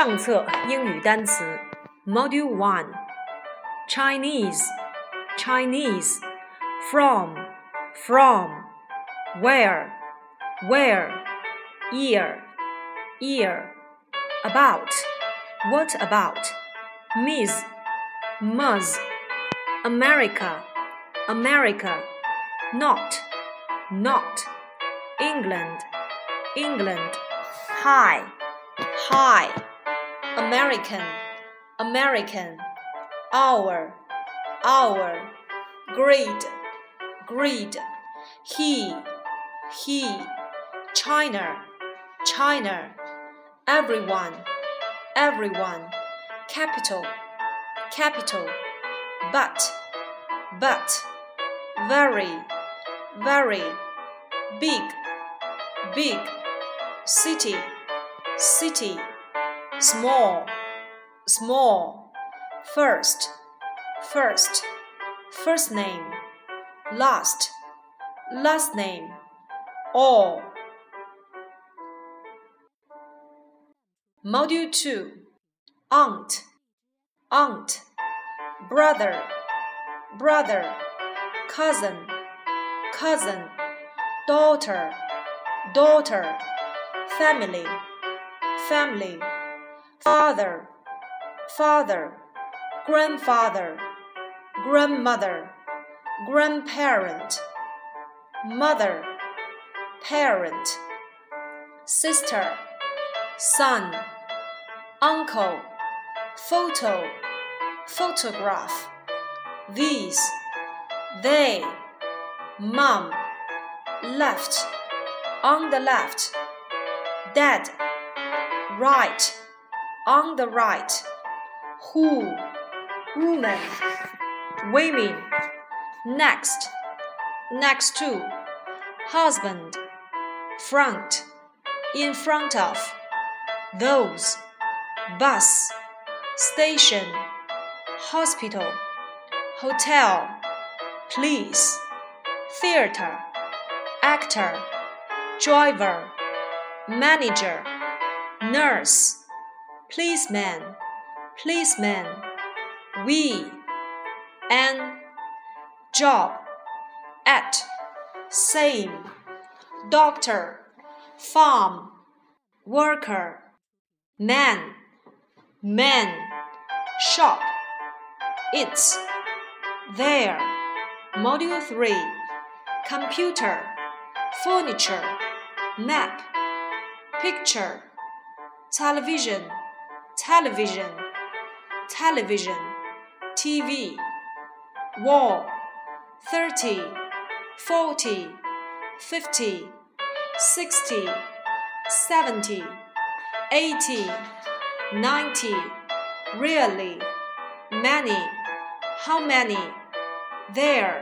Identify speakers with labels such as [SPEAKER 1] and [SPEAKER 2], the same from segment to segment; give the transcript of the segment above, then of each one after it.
[SPEAKER 1] 上册英语单词 Module One Chinese Chinese from from where where ear ear about what about Miss Ms America America not not England England high high American American our our greed greed he he China China everyone everyone capital capital but but very very big big city city small small first first first name last last name all. Module 2 aunt aunt brother brother cousin cousin daughter daughter family family father father grandfather grandmother grandparent mother parent sister son uncle photo photograph these they mom left on the left dad right on the right. Who woman women next. Next to. Husband. Front. In front of. Those. Bus. Station. Hospital. Hotel. Police. Theater. Actor. Driver. Manager. Nurse policeman policeman we. An. Job. At. Same. Doctor. Farm. Worker. Man. Man. Shop. It's. There. Module 3 computer. Furniture. Map. Picture. Television television television TV wall 30 40 50 60 70 80 90 really many how many? There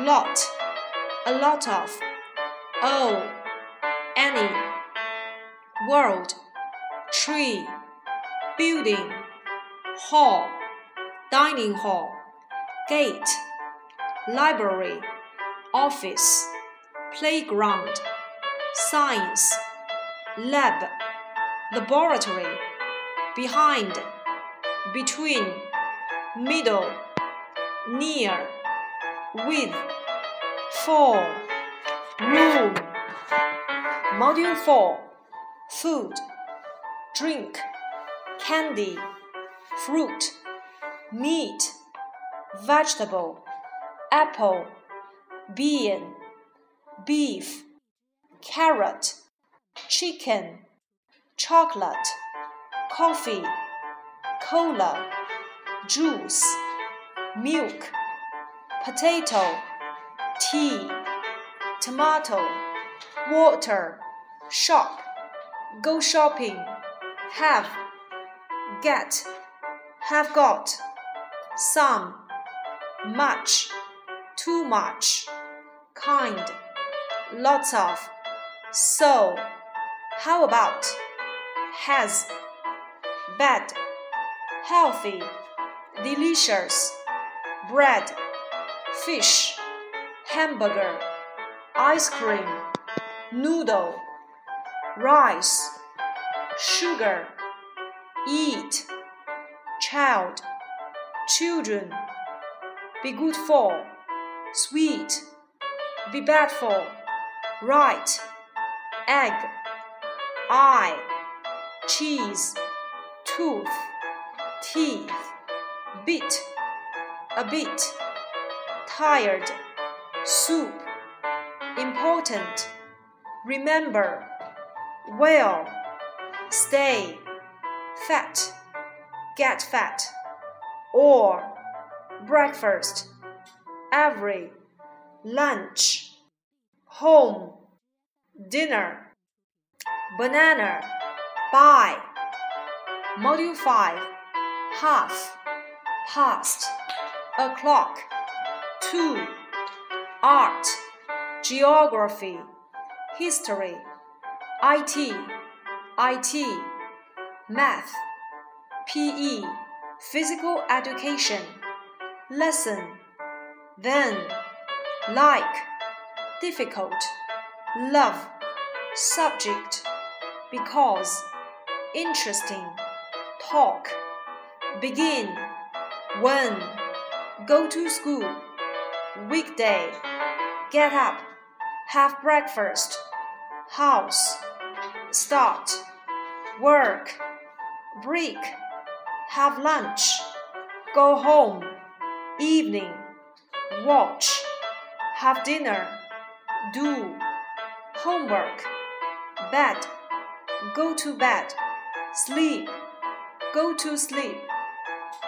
[SPEAKER 1] lot a lot of oh any world tree building hall dining hall gate library office playground science lab laboratory behind between middle near with for room module 4 food drink candy fruit meat vegetable apple bean beef carrot chicken chocolate coffee cola juice milk potato tea tomato water shop go shopping have get have got some much too much kind lots of so how about has bad healthy delicious bread fish hamburger ice cream noodle rice sugar eat, child, children, be good for, sweet, be bad for, right, egg, eye, cheese, tooth, teeth, bit, a bit, tired, soup, important, remember, well, stay, fat, get fat, or breakfast, every, lunch, home, dinner, banana, buy. Module 5 Half, past, o'clock, two, art, geography, history, IT, IT, math, PE, physical education, lesson, then, like, difficult, love, subject, because, interesting, talk, begin, when, go to school, weekday, get up, have breakfast, house, start, work, break, have lunch, go home, evening, watch, have dinner, do, homework, bed, go to bed, sleep, go to sleep,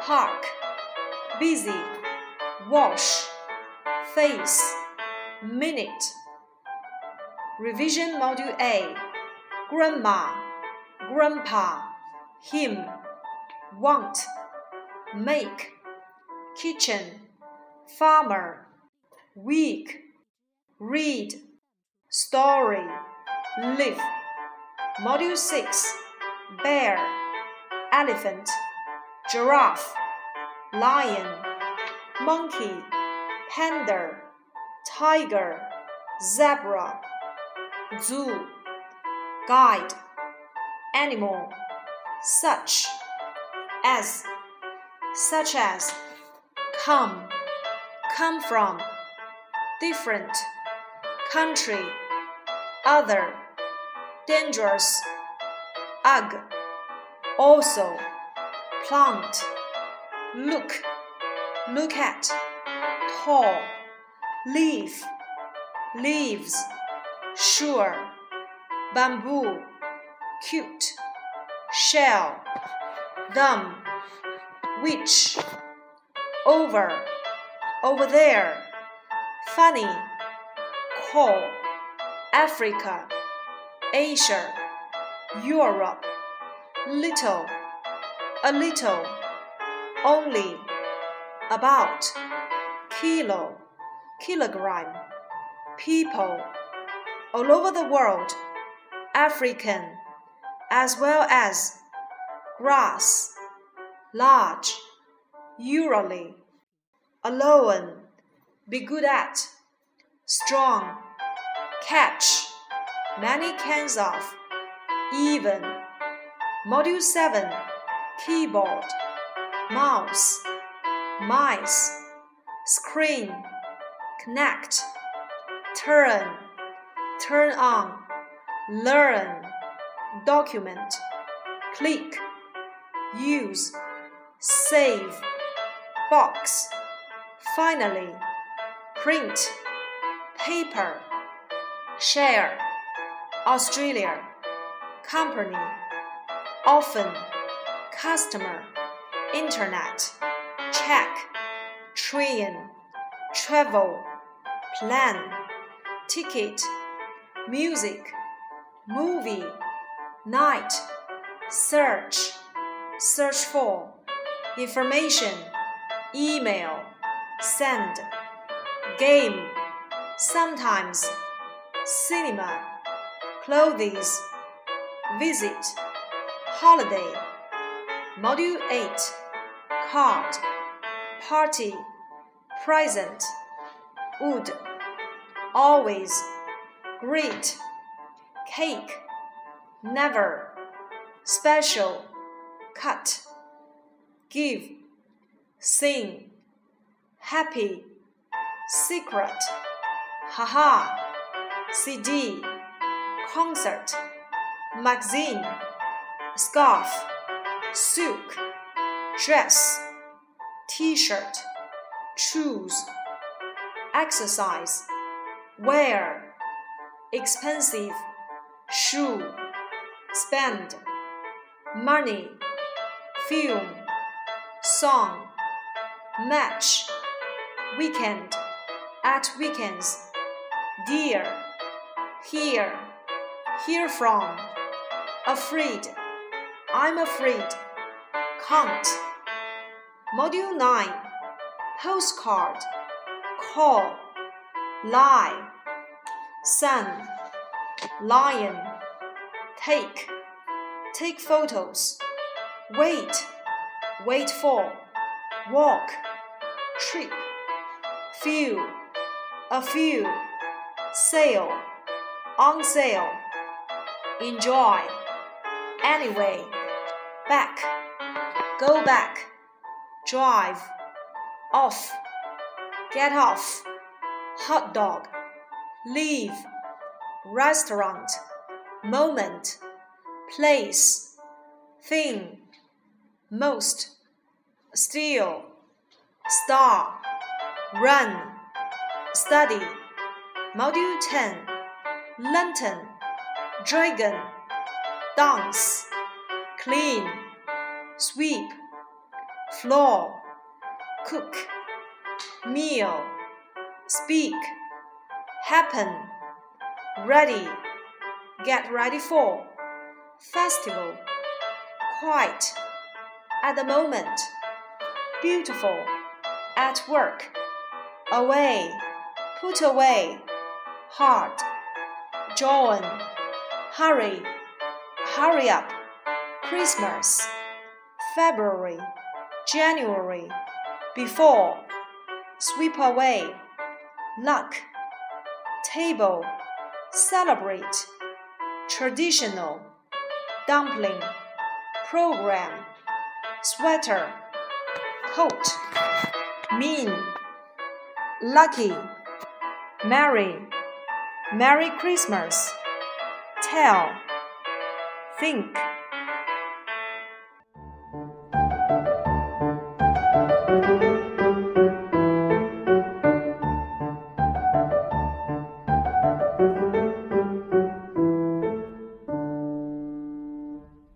[SPEAKER 1] park, busy, wash, face, minute. Revision Module A Grandma, Grandpa, him, want, make, kitchen, farmer, week, read, story, live. Module 6 Bear, elephant, giraffe, lion, monkey, panda, tiger, zebra, zoo, guide, animal, such as, such as, come, come from, different, country, other, dangerous, ugh, also, plant, look, look at, tall, leaf, leaves, sure, bamboo, cute, shell, dumb, which, over, over there, funny, call, Africa, Asia, Europe, little, a little, only, about, kilo, kilogram, people, all over the world, African, as well as grass, large, usually, alone, be good at, strong, catch, many kinds of, even. Module 7 Keyboard, Mouse, Mice, Screen, Connect, Turn, Turn on, Learn, Document, Click, Use, Save, Box, Finally, Print, Paper, Share, Australia, Company, Often, Customer, Internet, Check, Train, Travel, Plan, Ticket, Music, Movie, Night, Search, Search for, Information, Email, Send, Game, Sometimes, Cinema, Clothes, Visit, Holiday. Module 8 Card, Party, Present, Would, Always, Great, Cake, Never, Special, cut, give, sing, happy, secret, haha, CD, concert, magazine, scarf, silk, dress, t-shirt, choose, exercise, wear, expensive, shoe, spend, money, film, song, match, weekend, at weekends, dear, hear, hear from, afraid, I'm afraid, count. Module 9 Postcard, call, lie, sun, lion, take, take photos, wait, wait for, walk, trip, few, a few, sale, on sale, enjoy, anyway, back, go back, drive, off, get off, hot dog, leave, restaurant, moment, place, thing, most, steal, star, run, study. Module 10 Lantern, dragon, dance, clean, sweep, floor, cook, meal, speak, happen, ready, get ready for, festival, quite, at the moment, beautiful, at work, away, put away, hard, join, hurry, hurry up, Christmas, February, January, before, sweep away, luck, table, celebrate, traditional, dumpling, program, sweater, coat, mean, lucky, merry, Merry Christmas, tell, think.